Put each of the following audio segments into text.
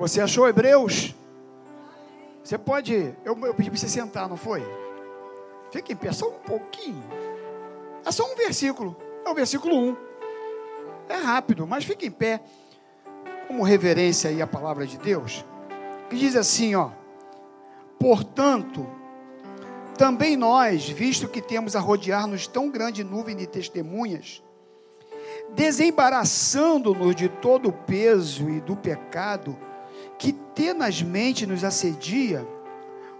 Você achou Hebreus? Você pode. Eu, eu pedi para você sentar, não foi? Fique em pé, só um pouquinho. É só um versículo. É o versículo 1. É rápido, mas fique em pé. Como reverência aí à palavra de Deus. Que diz assim, ó. Portanto, também nós, visto que temos a rodear-nos tão grande nuvem de testemunhas, desembaraçando-nos de todo o peso e do pecado que tenazmente nos assedia,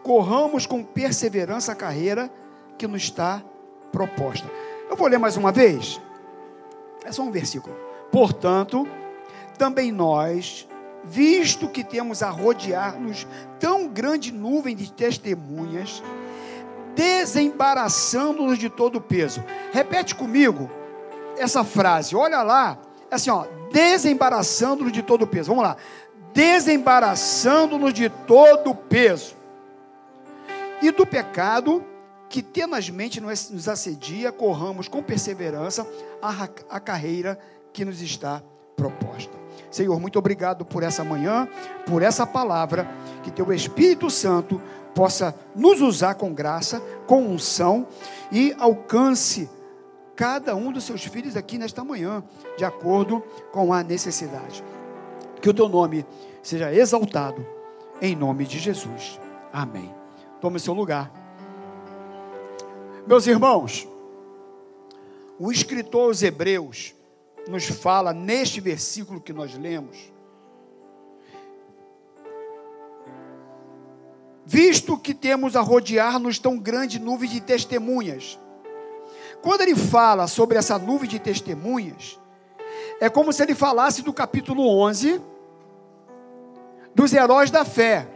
corramos com perseverança a carreira que nos está proposta. Eu vou ler mais uma vez. É só um versículo. Portanto, também nós, visto que temos a rodear-nos tão grande nuvem de testemunhas, desembaraçando-nos de todo o peso. Repete comigo essa frase. Olha lá, é assim, ó, desembaraçando-nos de todo o peso. Vamos lá. Desembaraçando-nos de todo o peso. E do pecado que tenazmente nos assedia, corramos com perseverança a, a carreira que nos está proposta. Senhor, muito obrigado por essa manhã, por essa palavra, que teu Espírito Santo possa nos usar com graça, com unção e alcance cada um dos seus filhos aqui nesta manhã, de acordo com a necessidade. Que o teu nome seja exaltado, em nome de Jesus. Amém. Tome seu lugar. Meus irmãos, o escritor aos Hebreus nos fala neste versículo que nós lemos, visto que temos a rodear-nos tão grande nuvem de testemunhas, quando ele fala sobre essa nuvem de testemunhas, é como se ele falasse do capítulo 11, dos heróis da fé,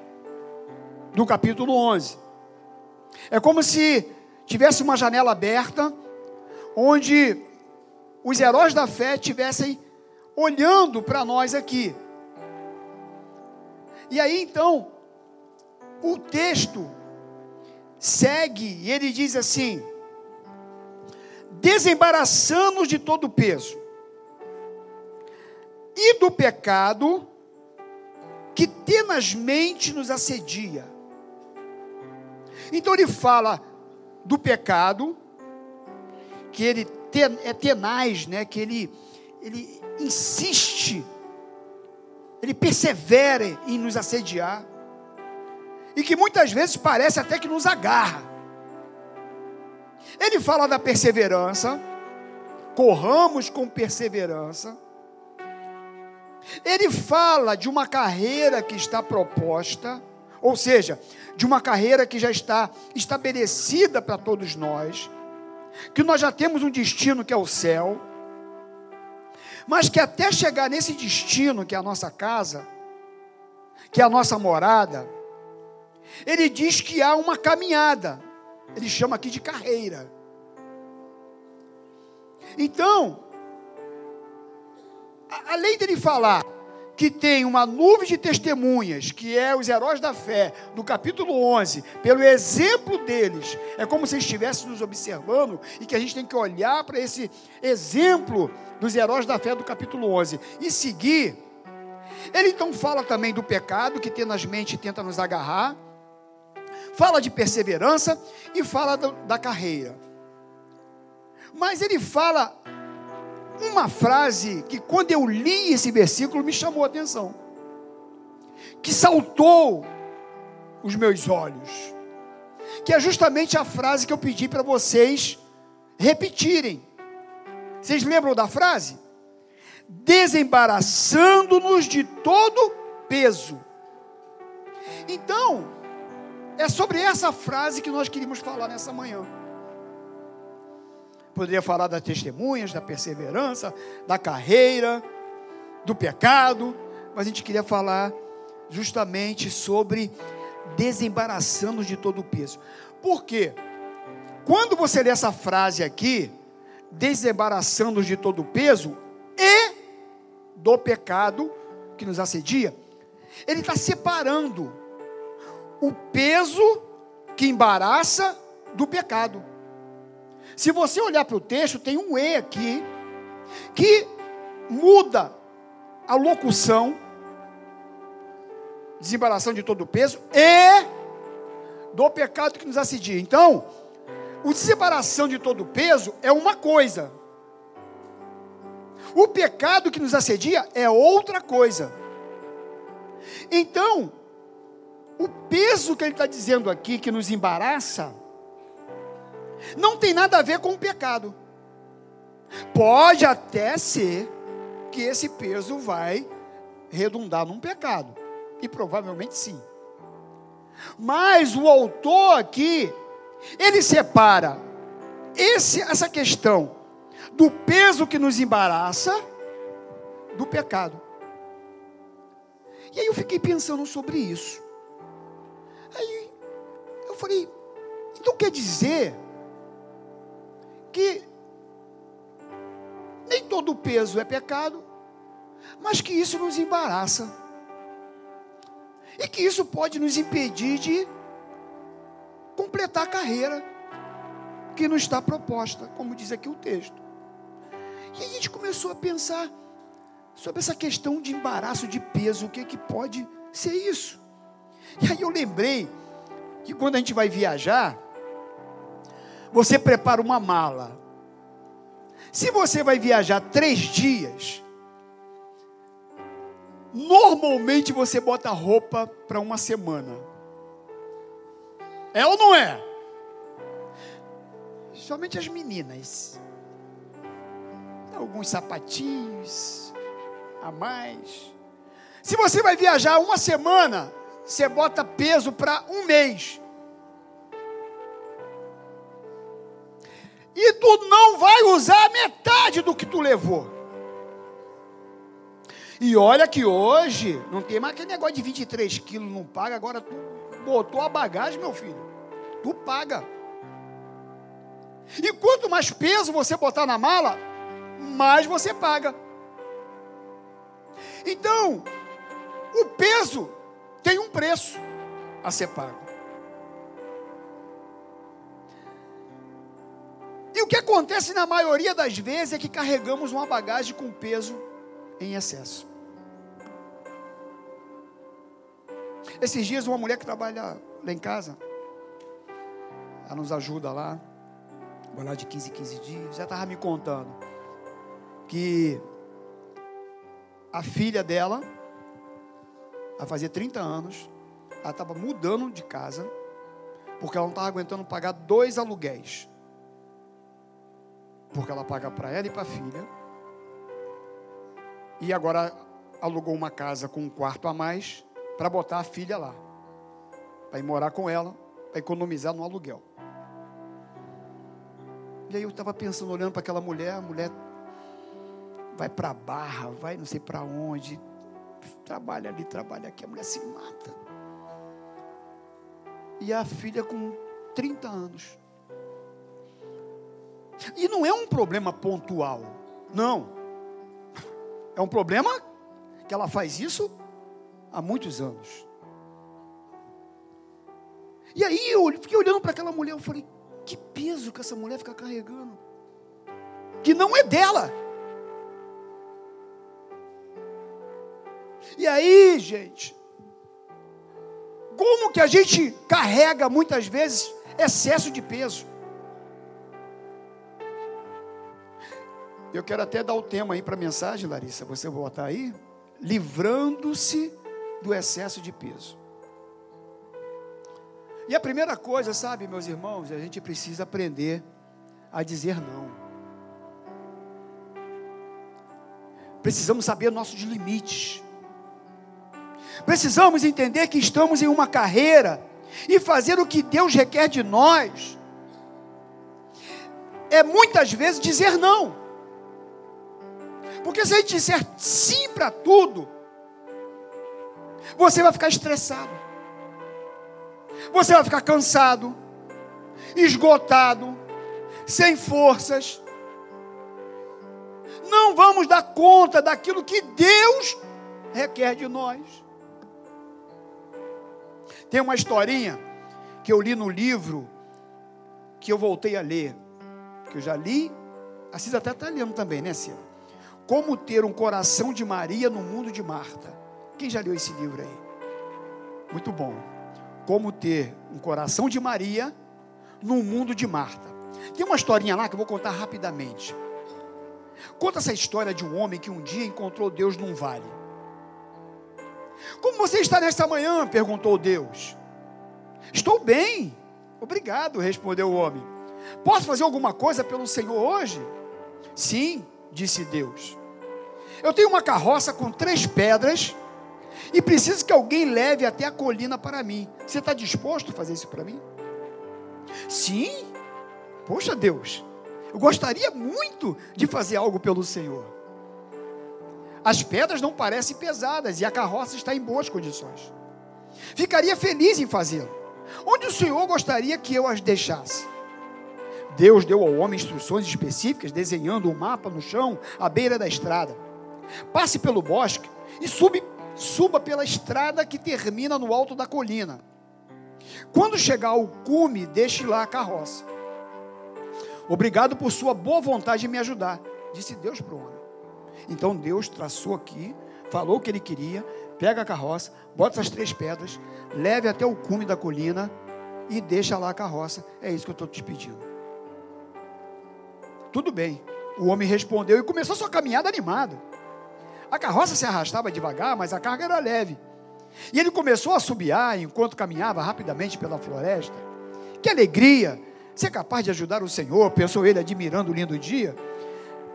do capítulo 11. É como se tivesse uma janela aberta, onde os heróis da fé estivessem olhando para nós aqui. E aí então, o texto segue e ele diz assim: desembaraçamos de todo o peso e do pecado que tenazmente nos assedia. Então ele fala do pecado, que ele é tenaz, né? que ele, ele insiste, ele persevera em nos assediar, e que muitas vezes parece até que nos agarra. Ele fala da perseverança, corramos com perseverança. Ele fala de uma carreira que está proposta, ou seja, de uma carreira que já está estabelecida para todos nós, que nós já temos um destino que é o céu, mas que até chegar nesse destino, que é a nossa casa, que é a nossa morada, ele diz que há uma caminhada. Ele chama aqui de carreira. Então, além dele falar que tem uma nuvem de testemunhas, que é os heróis da fé, do capítulo 11, pelo exemplo deles, é como se estivesse nos observando e que a gente tem que olhar para esse exemplo dos heróis da fé do capítulo 11 e seguir. Ele então fala também do pecado que tenazmente tenta nos agarrar, fala de perseverança e fala da carreira. Mas ele fala uma frase que, quando eu li esse versículo, me chamou a atenção, que saltou os meus olhos, que é justamente a frase que eu pedi para vocês repetirem. Vocês lembram da frase? Desembaraçando-nos de todo peso. Então, é sobre essa frase que nós queríamos falar nessa manhã. Poderia falar das testemunhas, da perseverança, da carreira, do pecado, mas a gente queria falar justamente sobre desembaraçando de todo o peso. Por quê? Quando você lê essa frase aqui, desembaraçando de todo o peso e do pecado que nos assedia, ele está separando o peso que embaraça do pecado. Se você olhar para o texto, tem um E aqui, que muda a locução, desembaração de todo o peso e do pecado que nos assedia. Então, o desembaração de todo o peso é uma coisa. O pecado que nos assedia é outra coisa. Então, o peso que ele está dizendo aqui, que nos embaraça, não tem nada a ver com o pecado. Pode até ser que esse peso vai redundar num pecado, e provavelmente sim. Mas o autor aqui, ele separa esse, essa questão do peso que nos embaraça do pecado. E aí eu fiquei pensando sobre isso. Aí eu falei, então quer dizer que nem todo peso é pecado, mas que isso nos embaraça. E que isso pode nos impedir de completar a carreira que nos está proposta, como diz aqui o texto. E a gente começou a pensar sobre essa questão de embaraço de peso, o que, é que pode ser isso? E aí eu lembrei que quando a gente vai viajar, você prepara uma mala. Se você vai viajar três dias, normalmente você bota roupa para uma semana. É ou não é? Somente as meninas. Alguns sapatinhos a mais. Se você vai viajar uma semana, você bota peso para um mês. E tu não vai usar metade do que tu levou. E olha que hoje não tem mais aquele negócio de 23 quilos, não paga. Agora tu botou a bagagem, meu filho. Tu paga. E quanto mais peso você botar na mala, mais você paga. Então, o peso tem um preço a ser pago. O que acontece na maioria das vezes é que carregamos uma bagagem com peso em excesso. Esses dias, uma mulher que trabalha lá em casa, ela nos ajuda lá, vai lá de 15 em 15 dias, já estava me contando que a filha dela a fazer 30 anos, ela estava mudando de casa, porque ela não estava aguentando pagar dois aluguéis. Porque ela paga para ela e para a filha. E agora alugou uma casa com um quarto a mais para botar a filha lá. Para ir morar com ela, para economizar no aluguel. E aí eu estava pensando, olhando para aquela mulher, a mulher vai para a barra, vai não sei para onde, trabalha ali, trabalha aqui, a mulher se mata. E a filha com 30 anos. E não é um problema pontual, não. É um problema que ela faz isso há muitos anos. E aí eu fiquei olhando para aquela mulher, eu falei, que peso que essa mulher fica carregando. Que não é dela. E aí, gente, como que a gente carrega muitas vezes excesso de peso? Eu quero até dar o tema aí para a mensagem, Larissa. Você botar aí? Livrando-se do excesso de peso. E a primeira coisa, sabe, meus irmãos, a gente precisa aprender a dizer não. Precisamos saber nossos limites. Precisamos entender que estamos em uma carreira e fazer o que Deus requer de nós é muitas vezes dizer não. Porque se a gente disser sim para tudo, você vai ficar estressado, você vai ficar cansado, esgotado, sem forças. Não vamos dar conta daquilo que Deus requer de nós. Tem uma historinha que eu li no livro que eu voltei a ler, que eu já li, a Cisa até está lendo também, né, Cida? Como ter um coração de Maria no mundo de Marta. Quem já leu esse livro aí? Muito bom. Como ter um coração de Maria num mundo de Marta. Tem uma historinha lá que eu vou contar rapidamente. Conta essa história de um homem que um dia encontrou Deus num vale. Como você está nesta manhã? perguntou Deus. Estou bem. Obrigado, respondeu o homem. Posso fazer alguma coisa pelo Senhor hoje? Sim, disse Deus. Eu tenho uma carroça com três pedras e preciso que alguém leve até a colina para mim. Você está disposto a fazer isso para mim? Sim. Poxa Deus, eu gostaria muito de fazer algo pelo Senhor. As pedras não parecem pesadas e a carroça está em boas condições. Ficaria feliz em fazê-lo. Onde o Senhor gostaria que eu as deixasse? Deus deu ao homem instruções específicas, desenhando um mapa no chão, à beira da estrada. Passe pelo bosque e sube, suba pela estrada que termina no alto da colina. Quando chegar ao cume, deixe lá a carroça. Obrigado por sua boa vontade em me ajudar, disse Deus para o homem. Então Deus traçou aqui, falou o que ele queria, pega a carroça, bota as três pedras, leve até o cume da colina e deixa lá a carroça. É isso que eu estou te pedindo. Tudo bem. O homem respondeu e começou sua caminhada animado. A carroça se arrastava devagar, mas a carga era leve. E ele começou a subiar enquanto caminhava rapidamente pela floresta. Que alegria! Ser capaz de ajudar o Senhor, pensou ele, admirando o lindo dia.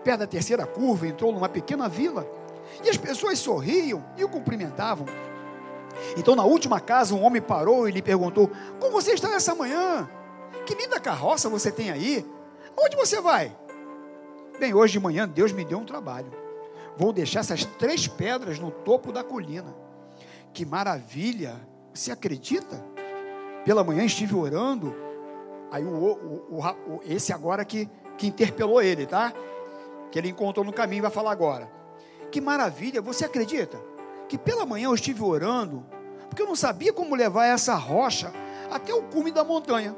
Perto da terceira curva, entrou numa pequena vila. E as pessoas sorriam e o cumprimentavam. Então, na última casa, um homem parou e lhe perguntou: Como você está nessa manhã? Que linda carroça você tem aí? Onde você vai? Bem, hoje de manhã Deus me deu um trabalho. Vou deixar essas três pedras no topo da colina. Que maravilha! Você acredita? Pela manhã estive orando. Aí o, o, o, esse agora que, que interpelou ele, tá? Que ele encontrou no caminho vai falar agora. Que maravilha! Você acredita? Que pela manhã eu estive orando, porque eu não sabia como levar essa rocha até o cume da montanha.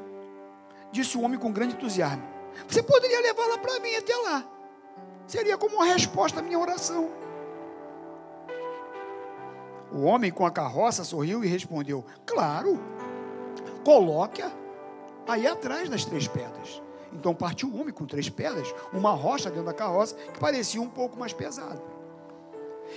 Disse o homem com grande entusiasmo. Você poderia levá-la para mim até lá. Seria como uma resposta à minha oração. O homem com a carroça sorriu e respondeu: Claro, coloque-a aí atrás das três pedras. Então partiu o homem com três pedras, uma rocha dentro da carroça que parecia um pouco mais pesada.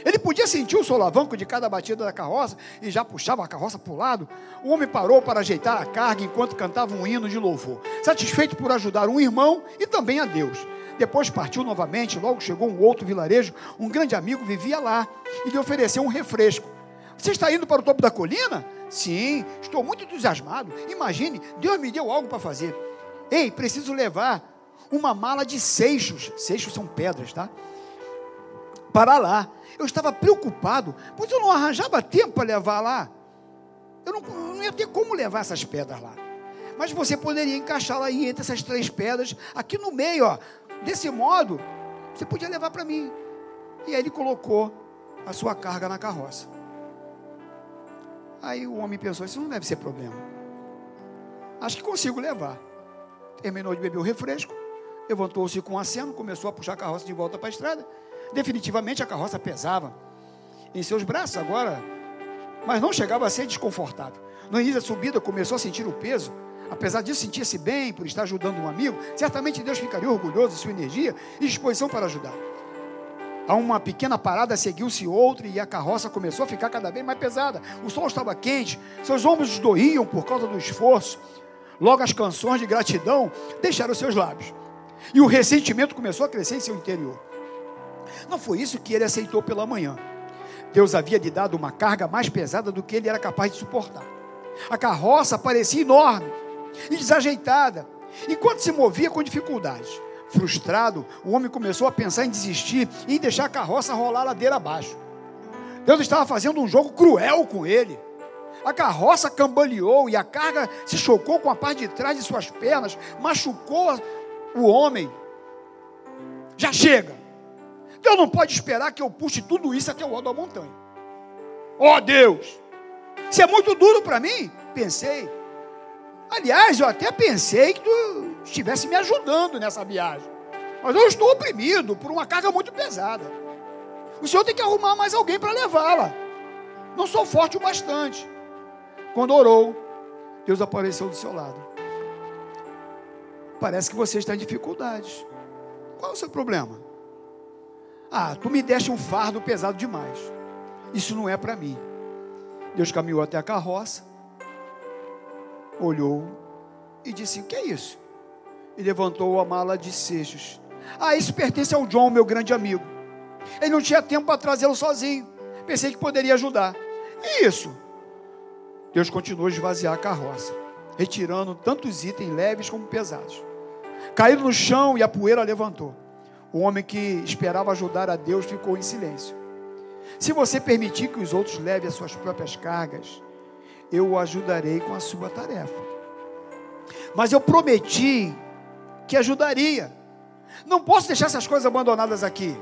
Ele podia sentir o solavanco de cada batida da carroça e já puxava a carroça para o lado. O homem parou para ajeitar a carga enquanto cantava um hino de louvor, satisfeito por ajudar um irmão e também a Deus. Depois partiu novamente, logo chegou um outro vilarejo, um grande amigo vivia lá e lhe ofereceu um refresco. Você está indo para o topo da colina? Sim, estou muito entusiasmado. Imagine, Deus me deu algo para fazer. Ei, preciso levar uma mala de seixos. Seixos são pedras, tá? Para lá. Eu estava preocupado, pois eu não arranjava tempo para levar lá. Eu não, não ia ter como levar essas pedras lá. Mas você poderia encaixá-la aí entre essas três pedras, aqui no meio, ó. Desse modo, você podia levar para mim. E aí ele colocou a sua carga na carroça. Aí o homem pensou: Isso não deve ser problema. Acho que consigo levar. Terminou de beber o refresco, levantou-se com um aceno, começou a puxar a carroça de volta para a estrada. Definitivamente a carroça pesava em seus braços agora, mas não chegava a ser desconfortável. No início da subida começou a sentir o peso. Apesar disso, sentia-se bem por estar ajudando um amigo. Certamente Deus ficaria orgulhoso de sua energia e disposição para ajudar. A uma pequena parada seguiu-se outra e a carroça começou a ficar cada vez mais pesada. O sol estava quente, seus ombros doíam por causa do esforço. Logo as canções de gratidão deixaram seus lábios. E o ressentimento começou a crescer em seu interior. Não foi isso que ele aceitou pela manhã. Deus havia lhe dado uma carga mais pesada do que ele era capaz de suportar. A carroça parecia enorme e desajeitada, enquanto se movia com dificuldade. Frustrado, o homem começou a pensar em desistir e em deixar a carroça rolar a ladeira abaixo. Deus estava fazendo um jogo cruel com ele. A carroça cambaleou e a carga se chocou com a parte de trás de suas pernas, machucou o homem. Já chega. Deus não pode esperar que eu puxe tudo isso até o alto da montanha. Ó oh, Deus, isso é muito duro para mim. Pensei. Aliás, eu até pensei que tu estivesse me ajudando nessa viagem. Mas eu estou oprimido por uma carga muito pesada. O senhor tem que arrumar mais alguém para levá-la. Não sou forte o bastante. Quando orou, Deus apareceu do seu lado. Parece que você está em dificuldades. Qual é o seu problema? Ah, tu me deste um fardo pesado demais. Isso não é para mim. Deus caminhou até a carroça, olhou e disse: O que é isso? E levantou a mala de seixos. Ah, isso pertence ao John, meu grande amigo. Ele não tinha tempo para trazê-lo sozinho. Pensei que poderia ajudar. E isso? Deus continuou a esvaziar a carroça, retirando tantos itens leves como pesados. Caíram no chão e a poeira levantou. O homem que esperava ajudar a Deus ficou em silêncio. Se você permitir que os outros levem as suas próprias cargas, eu o ajudarei com a sua tarefa. Mas eu prometi que ajudaria. Não posso deixar essas coisas abandonadas aqui.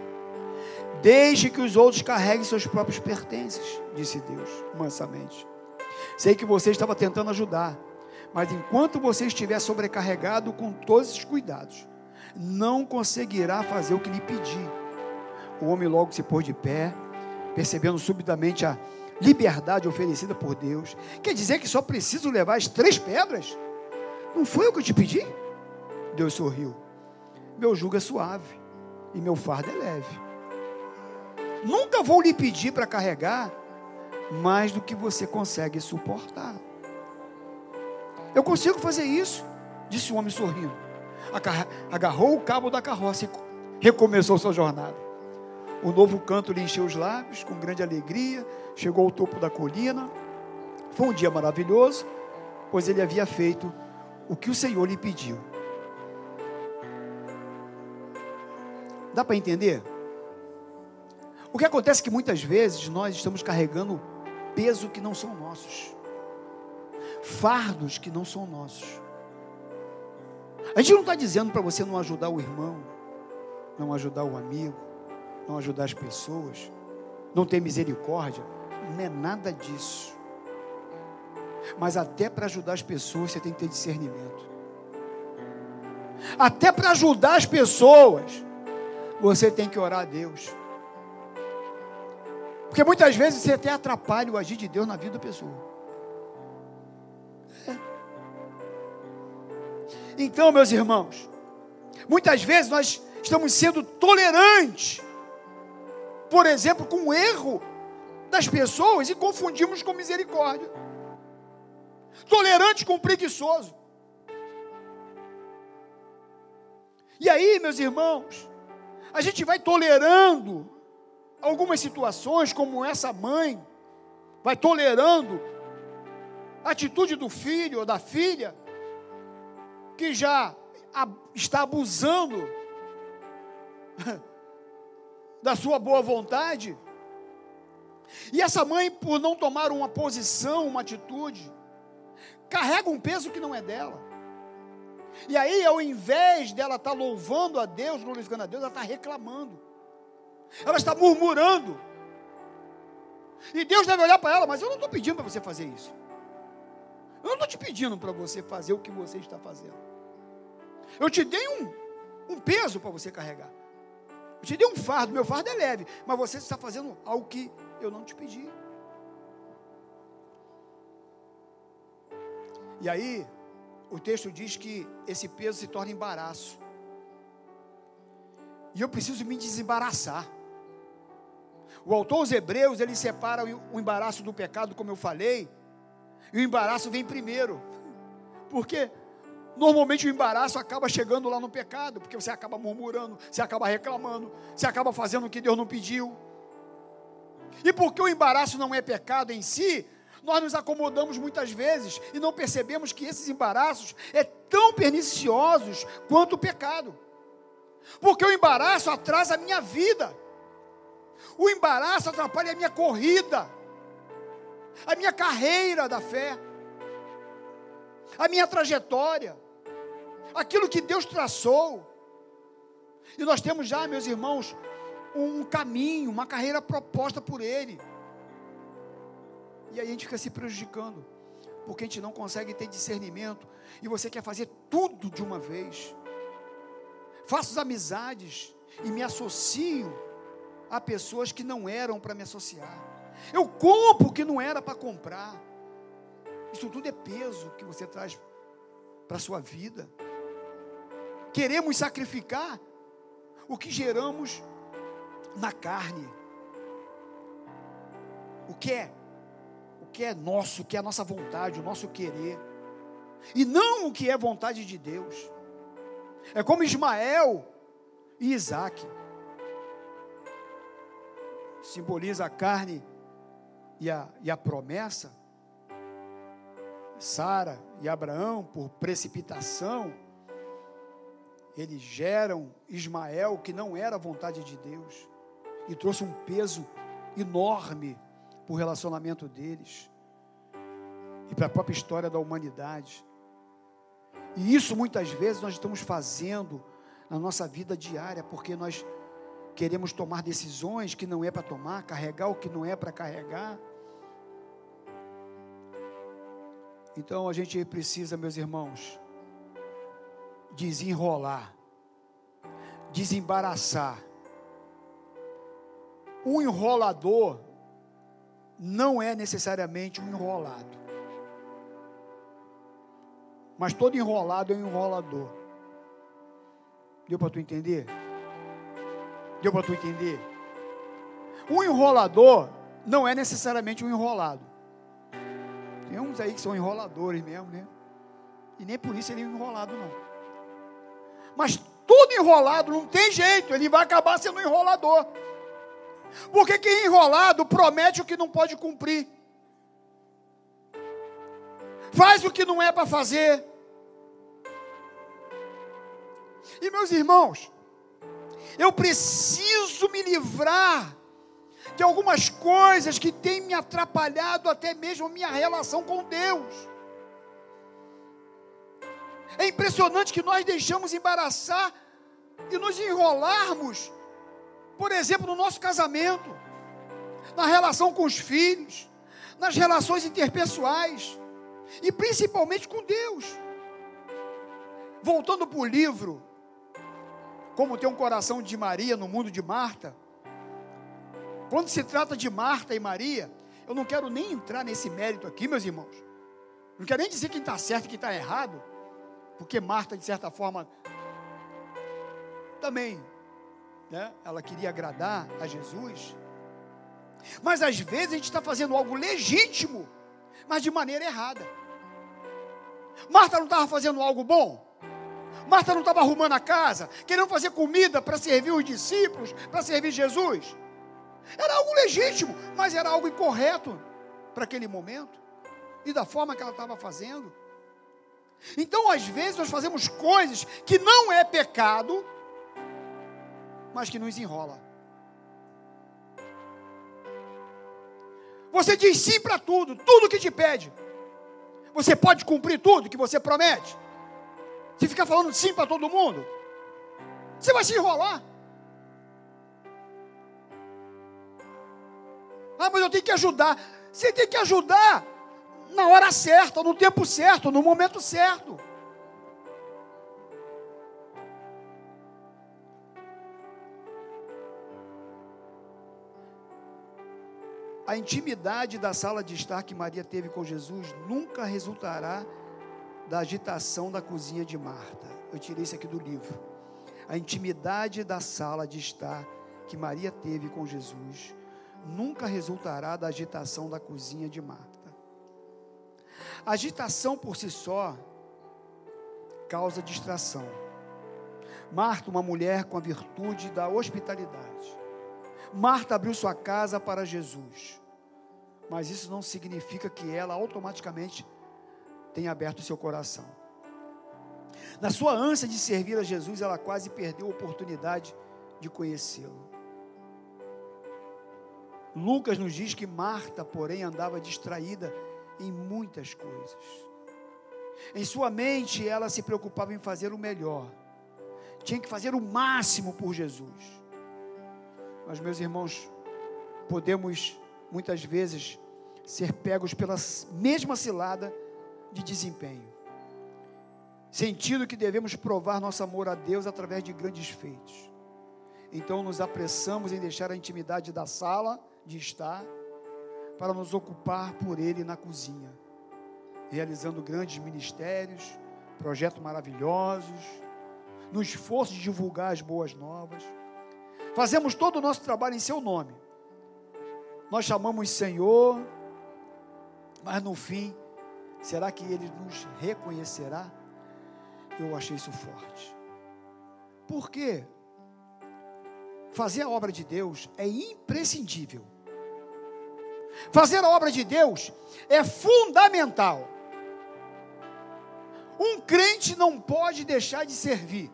Deixe que os outros carreguem seus próprios pertences, disse Deus, mansamente. Sei que você estava tentando ajudar, mas enquanto você estiver sobrecarregado com todos esses cuidados, não conseguirá fazer o que lhe pedi. O homem logo se pôs de pé, percebendo subitamente a liberdade oferecida por Deus. Quer dizer que só preciso levar as três pedras? Não foi o que eu te pedi? Deus sorriu. Meu jugo é suave e meu fardo é leve. Nunca vou lhe pedir para carregar mais do que você consegue suportar. Eu consigo fazer isso, disse o homem sorrindo. Agarrou o cabo da carroça e recomeçou sua jornada. O novo canto lhe encheu os lábios com grande alegria, chegou ao topo da colina. Foi um dia maravilhoso, pois ele havia feito o que o Senhor lhe pediu. Dá para entender? O que acontece é que muitas vezes nós estamos carregando peso que não são nossos, fardos que não são nossos. A gente não está dizendo para você não ajudar o irmão, não ajudar o amigo, não ajudar as pessoas, não ter misericórdia. Não é nada disso. Mas até para ajudar as pessoas você tem que ter discernimento. Até para ajudar as pessoas, você tem que orar a Deus. Porque muitas vezes você até atrapalha o agir de Deus na vida da pessoa. É. Então, meus irmãos, muitas vezes nós estamos sendo tolerantes, por exemplo, com o erro das pessoas e confundimos com misericórdia. Tolerante com preguiçoso. E aí, meus irmãos, a gente vai tolerando algumas situações, como essa mãe, vai tolerando a atitude do filho ou da filha, que já está abusando da sua boa vontade. E essa mãe, por não tomar uma posição, uma atitude, carrega um peso que não é dela. E aí, ao invés dela estar louvando a Deus, glorificando a Deus, ela está reclamando ela está murmurando. E Deus deve olhar para ela, mas eu não estou pedindo para você fazer isso. Eu não estou te pedindo para você fazer o que você está fazendo. Eu te dei um, um peso para você carregar. Eu te dei um fardo, meu fardo é leve, mas você está fazendo algo que eu não te pedi. E aí, o texto diz que esse peso se torna embaraço. E eu preciso me desembaraçar. O autor aos Hebreus, ele separa o embaraço do pecado, como eu falei, e o embaraço vem primeiro. Porque normalmente o embaraço acaba chegando lá no pecado, porque você acaba murmurando, você acaba reclamando, você acaba fazendo o que Deus não pediu. E porque o embaraço não é pecado em si, nós nos acomodamos muitas vezes e não percebemos que esses embaraços é tão perniciosos quanto o pecado. Porque o embaraço atrasa a minha vida. O embaraço atrapalha a minha corrida, a minha carreira da fé, a minha trajetória, aquilo que Deus traçou. E nós temos já, meus irmãos, um caminho, uma carreira proposta por Ele. E aí a gente fica se prejudicando, porque a gente não consegue ter discernimento, e você quer fazer tudo de uma vez. Faço amizades e me associo a pessoas que não eram para me associar. Eu compro o que não era para comprar. Isso tudo é peso que você traz para a sua vida. Queremos sacrificar o que geramos na carne. O que é? O que é nosso, o que é a nossa vontade, o nosso querer. E não o que é vontade de Deus. É como Ismael e Isaac. Simboliza a carne e a, e a promessa. Sara e Abraão, por precipitação, eles geram Ismael, que não era a vontade de Deus, e trouxe um peso enorme para o relacionamento deles e para a própria história da humanidade. E isso muitas vezes nós estamos fazendo na nossa vida diária, porque nós queremos tomar decisões que não é para tomar, carregar o que não é para carregar. Então a gente precisa, meus irmãos, desenrolar, desembaraçar. Um enrolador não é necessariamente um enrolado. Mas todo enrolado é um enrolador. Deu para tu entender? Deu para tu entender? Um enrolador não é necessariamente um enrolado. Tem uns aí que são enroladores mesmo, né? E nem por isso ele é enrolado, não. Mas tudo enrolado não tem jeito, ele vai acabar sendo enrolador. Porque quem é enrolado promete o que não pode cumprir. Faz o que não é para fazer. E meus irmãos, eu preciso me livrar de algumas coisas que têm me atrapalhado até mesmo minha relação com Deus. É impressionante que nós deixamos embaraçar e nos enrolarmos, por exemplo, no nosso casamento, na relação com os filhos, nas relações interpessoais e principalmente com Deus. Voltando para o livro, como tem um coração de Maria no mundo de Marta, quando se trata de Marta e Maria, eu não quero nem entrar nesse mérito aqui, meus irmãos. Não quero nem dizer quem está certo e quem está errado porque Marta, de certa forma, também, né, ela queria agradar a Jesus. Mas às vezes a gente está fazendo algo legítimo, mas de maneira errada. Marta não estava fazendo algo bom? Marta não estava arrumando a casa, querendo fazer comida para servir os discípulos, para servir Jesus? Era algo legítimo, mas era algo incorreto para aquele momento e da forma que ela estava fazendo. Então, às vezes, nós fazemos coisas que não é pecado, mas que nos enrola. Você diz sim para tudo, tudo que te pede. Você pode cumprir tudo que você promete. Se ficar falando sim para todo mundo, você vai se enrolar. Ah, mas eu tenho que ajudar. Você tem que ajudar na hora certa, no tempo certo, no momento certo. A intimidade da sala de estar que Maria teve com Jesus nunca resultará da agitação da cozinha de Marta. Eu tirei isso aqui do livro. A intimidade da sala de estar que Maria teve com Jesus nunca resultará da agitação da cozinha de Marta. Agitação por si só causa distração. Marta, uma mulher com a virtude da hospitalidade. Marta abriu sua casa para Jesus. Mas isso não significa que ela automaticamente tenha aberto seu coração. Na sua ânsia de servir a Jesus, ela quase perdeu a oportunidade de conhecê-lo. Lucas nos diz que Marta, porém, andava distraída em muitas coisas. Em sua mente, ela se preocupava em fazer o melhor, tinha que fazer o máximo por Jesus. Mas, meus irmãos, podemos muitas vezes ser pegos pela mesma cilada de desempenho, sentindo que devemos provar nosso amor a Deus através de grandes feitos. Então, nos apressamos em deixar a intimidade da sala de estar para nos ocupar por Ele na cozinha. realizando grandes ministérios, projetos maravilhosos, no esforço de divulgar as boas novas. Fazemos todo o nosso trabalho em seu nome. Nós chamamos Senhor, mas no fim, será que Ele nos reconhecerá? Eu achei isso forte. Por quê? Fazer a obra de Deus é imprescindível. Fazer a obra de Deus é fundamental. Um crente não pode deixar de servir.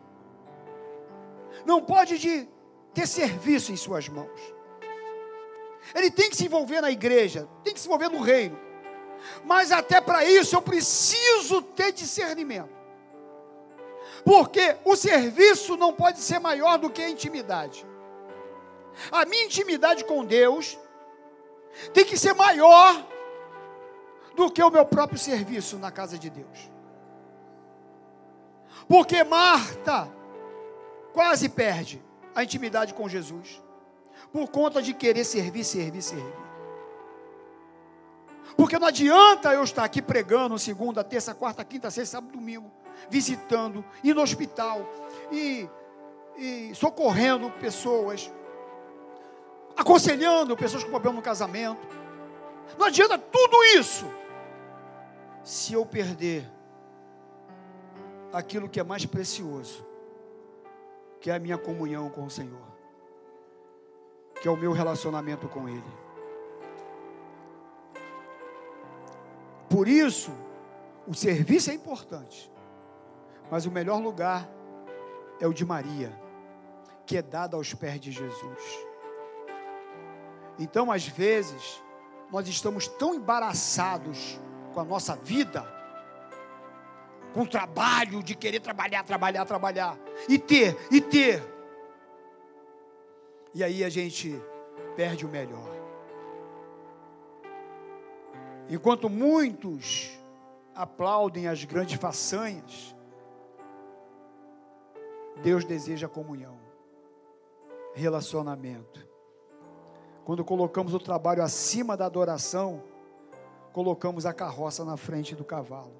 Não pode de ter serviço em suas mãos. Ele tem que se envolver na igreja, tem que se envolver no reino. Mas até para isso eu preciso ter discernimento. Porque o serviço não pode ser maior do que a intimidade. A minha intimidade com Deus tem que ser maior do que o meu próprio serviço na casa de Deus. Porque Marta quase perde a intimidade com Jesus por conta de querer servir, servir, servir. Porque não adianta eu estar aqui pregando segunda, terça, quarta, quinta, sexta, sábado, domingo, visitando, indo no hospital e, e socorrendo pessoas, aconselhando pessoas com problema no casamento. Não adianta tudo isso se eu perder aquilo que é mais precioso, que é a minha comunhão com o Senhor, que é o meu relacionamento com Ele. Por isso, o serviço é importante, mas o melhor lugar é o de Maria, que é dado aos pés de Jesus. Então, às vezes, nós estamos tão embaraçados com a nossa vida, com o trabalho de querer trabalhar, trabalhar, trabalhar, e ter, e ter. E aí a gente perde o melhor. Enquanto muitos aplaudem as grandes façanhas, Deus deseja comunhão, relacionamento. Quando colocamos o trabalho acima da adoração, colocamos a carroça na frente do cavalo.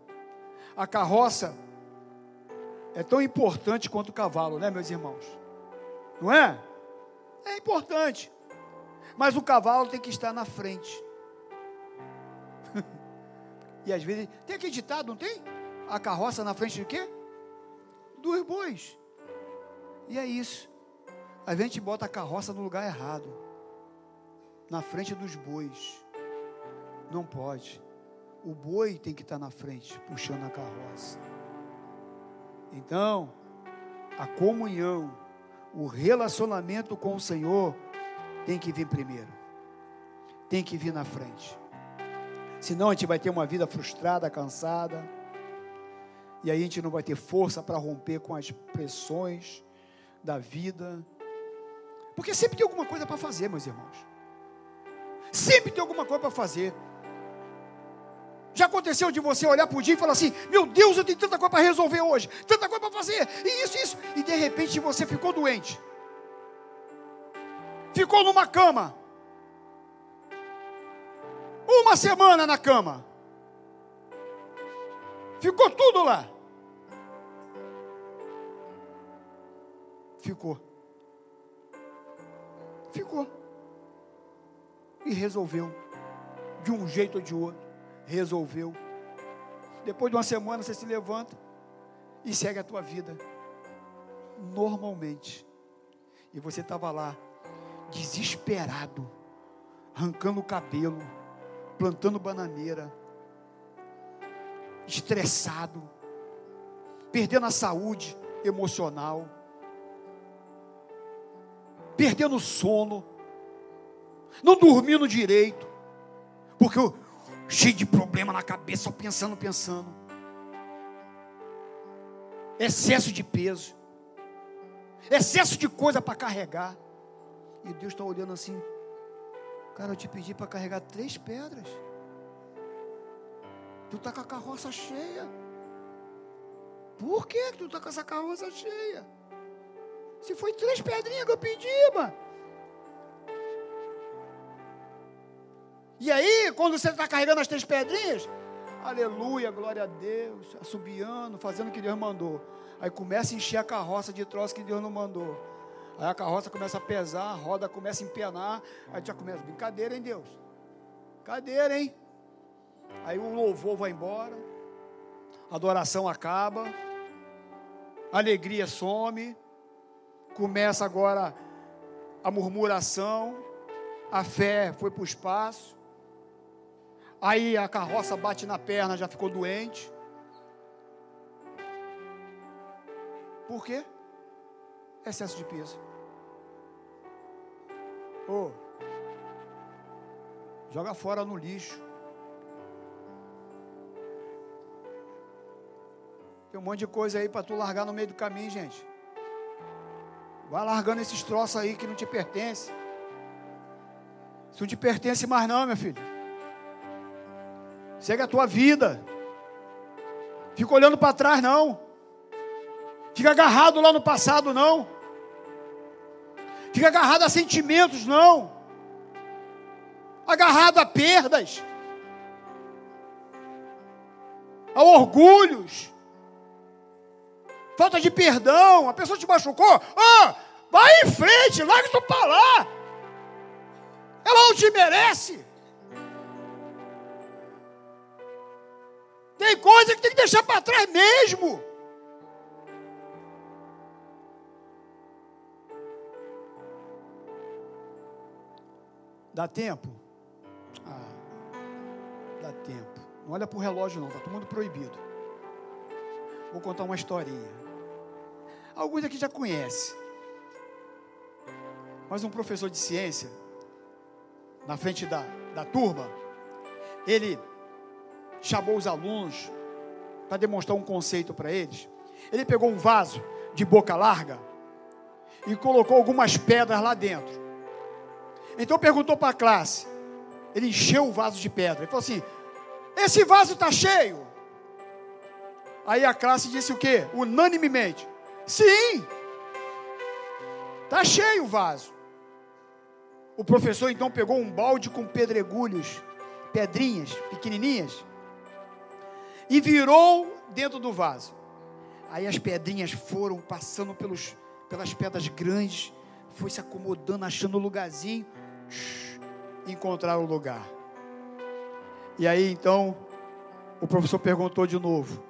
A carroça é tão importante quanto o cavalo, né, meus irmãos? Não é? É importante. Mas o cavalo tem que estar na frente. e às vezes, tem aquele ditado, não tem? A carroça na frente de quê? Dos bois. E é isso. Às vezes a gente bota a carroça no lugar errado na frente dos bois. Não pode. O boi tem que estar na frente, puxando a carroça. Então, a comunhão, o relacionamento com o Senhor tem que vir primeiro. Tem que vir na frente. Senão a gente vai ter uma vida frustrada, cansada. E aí a gente não vai ter força para romper com as pressões da vida. Porque sempre tem alguma coisa para fazer, meus irmãos. Sempre tem alguma coisa para fazer. Já aconteceu de você olhar para o dia e falar assim: Meu Deus, eu tenho tanta coisa para resolver hoje, tanta coisa para fazer, e isso, isso. E de repente você ficou doente, ficou numa cama, uma semana na cama, ficou tudo lá. Ficou. Ficou. E resolveu. De um jeito ou de outro. Resolveu. Depois de uma semana você se levanta e segue a tua vida. Normalmente. E você estava lá, desesperado, arrancando o cabelo, plantando bananeira, estressado, perdendo a saúde emocional, perdendo o sono, não dormindo direito, porque eu, cheio de problema na cabeça, só pensando, pensando. Excesso de peso, excesso de coisa para carregar. E Deus está olhando assim, cara, eu te pedi para carregar três pedras. Tu está com a carroça cheia. Por que tu está com essa carroça cheia? Se foi três pedrinhas que eu pedi, mano. E aí, quando você está carregando as três pedrinhas, aleluia, glória a Deus, assobiando, fazendo o que Deus mandou. Aí começa a encher a carroça de troço que Deus não mandou. Aí a carroça começa a pesar, a roda começa a empenar, aí já começa, brincadeira, hein, Deus? Brincadeira, hein? Aí o louvor vai embora, a adoração acaba, a alegria some, começa agora a murmuração, a fé foi para o espaço, aí a carroça bate na perna, já ficou doente. Por quê? Excesso de peso. Oh, joga fora no lixo. Tem um monte de coisa aí para tu largar no meio do caminho, gente. Vai largando esses troços aí que não te pertence. Isso não te pertence mais não, meu filho. Segue a tua vida. Fica olhando para trás, não. Fica agarrado lá no passado, não. Fica agarrado a sentimentos, não. Agarrado a perdas. A orgulhos falta de perdão, a pessoa te machucou, ah, vai em frente, larga isso para lá. Ela não te merece. Tem coisa que tem que deixar para trás mesmo. Dá tempo? Ah, dá tempo. Não olha para o relógio não, está todo mundo proibido. Vou contar uma historinha. Alguns aqui já conhecem. Mas um professor de ciência, na frente da, da turma, ele chamou os alunos para demonstrar um conceito para eles. Ele pegou um vaso de boca larga e colocou algumas pedras lá dentro. Então perguntou para a classe. Ele encheu o vaso de pedra. Ele falou assim: Esse vaso está cheio? Aí a classe disse o quê? Unanimemente: Sim. Está cheio o vaso. O professor então pegou um balde com pedregulhos, pedrinhas pequenininhas, e virou dentro do vaso. Aí as pedrinhas foram passando pelos, pelas pedras grandes, foi se acomodando, achando o lugarzinho, encontraram o lugar. E aí então o professor perguntou de novo: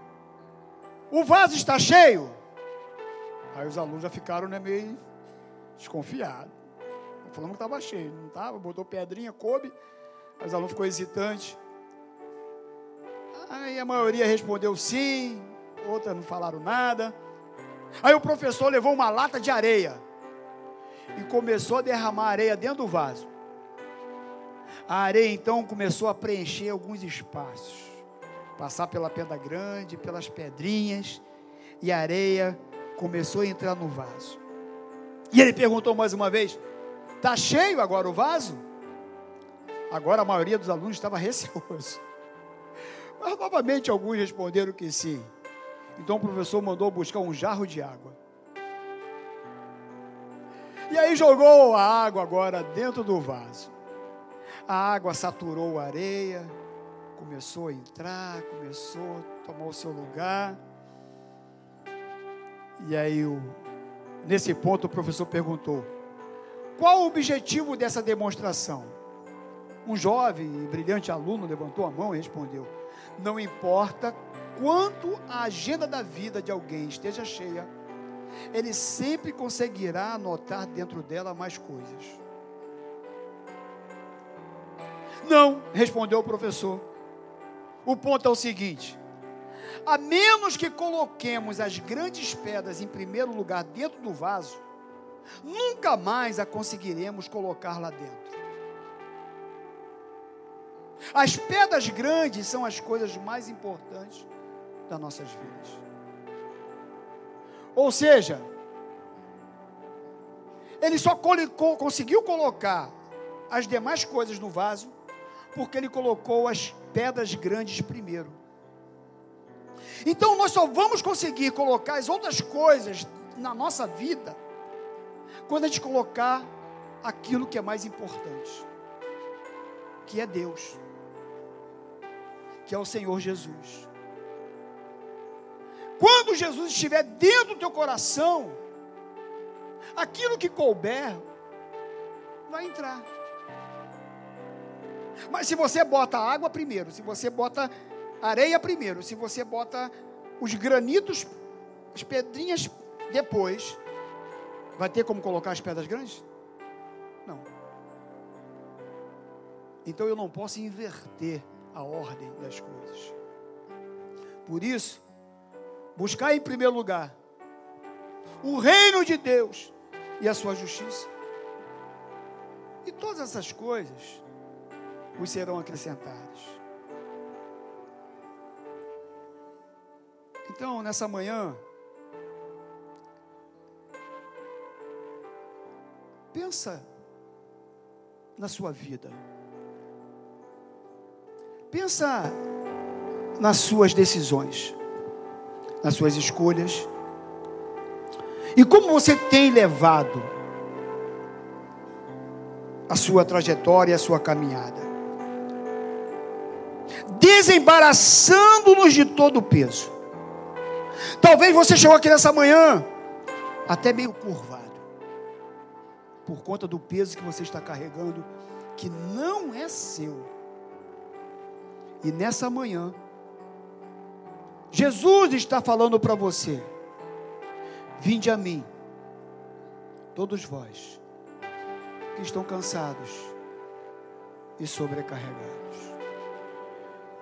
O vaso está cheio? Aí os alunos já ficaram né, meio desconfiados. Falando que estava cheio, não estava, botou pedrinha, coube. Aí os alunos ficou hesitante. Aí a maioria respondeu sim, outras não falaram nada. Aí o professor levou uma lata de areia e começou a derramar areia dentro do vaso. A areia então começou a preencher alguns espaços, passar pela pedra grande, pelas pedrinhas, e a areia começou a entrar no vaso. E ele perguntou mais uma vez: Está cheio agora o vaso? Agora a maioria dos alunos estava receoso. Mas novamente alguns responderam que sim. Então o professor mandou buscar um jarro de água. E aí jogou a água agora dentro do vaso. A água saturou a areia, começou a entrar, começou a tomar o seu lugar. E aí, o, nesse ponto, o professor perguntou: qual o objetivo dessa demonstração? Um jovem e brilhante aluno levantou a mão e respondeu: Não importa quanto a agenda da vida de alguém esteja cheia, ele sempre conseguirá anotar dentro dela mais coisas. Não, respondeu o professor. O ponto é o seguinte: a menos que coloquemos as grandes pedras em primeiro lugar dentro do vaso, nunca mais a conseguiremos colocar lá dentro. As pedras grandes são as coisas mais importantes das nossas vidas. Ou seja, ele só conseguiu colocar as demais coisas no vaso porque ele colocou as pedras grandes primeiro. Então nós só vamos conseguir colocar as outras coisas na nossa vida quando a gente colocar aquilo que é mais importante, que é Deus, que é o Senhor Jesus. Quando Jesus estiver dentro do teu coração, aquilo que couber vai entrar. Mas se você bota água primeiro, se você bota areia primeiro, se você bota os granitos, as pedrinhas depois, vai ter como colocar as pedras grandes? Não. Então eu não posso inverter a ordem das coisas. Por isso, buscar em primeiro lugar o reino de Deus e a sua justiça. E todas essas coisas os serão acrescentadas. Então, nessa manhã, pensa na sua vida. Pensa nas suas decisões nas suas escolhas. E como você tem levado a sua trajetória, a sua caminhada? Desembaraçando-nos de todo o peso. Talvez você chegou aqui nessa manhã até meio curvado, por conta do peso que você está carregando, que não é seu. E nessa manhã, Jesus está falando para você: Vinde a mim, todos vós que estão cansados e sobrecarregados,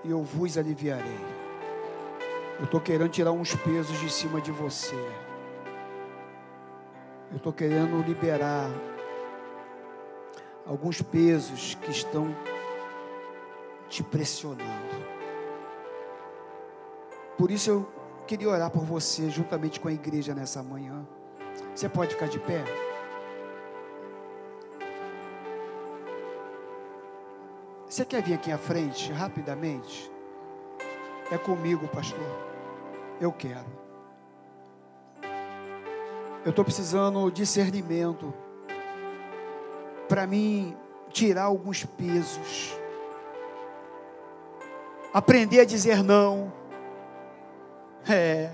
e eu vos aliviarei. Eu estou querendo tirar uns pesos de cima de você. Eu estou querendo liberar alguns pesos que estão te pressionando. Por isso eu queria orar por você, juntamente com a igreja nessa manhã. Você pode ficar de pé? Você quer vir aqui à frente, rapidamente? É comigo, pastor. Eu quero. Eu estou precisando discernimento para mim tirar alguns pesos, aprender a dizer não é.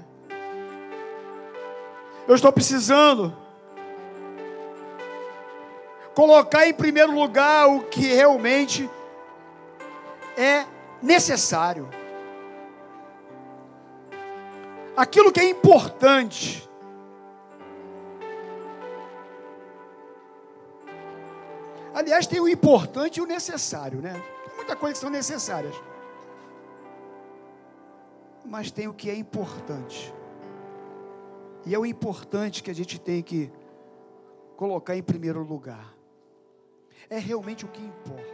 Eu estou precisando colocar em primeiro lugar o que realmente é necessário. Aquilo que é importante. Aliás, tem o importante e o necessário, né? Tem muita coisa que são necessárias mas tem o que é importante. E é o importante que a gente tem que colocar em primeiro lugar. É realmente o que importa.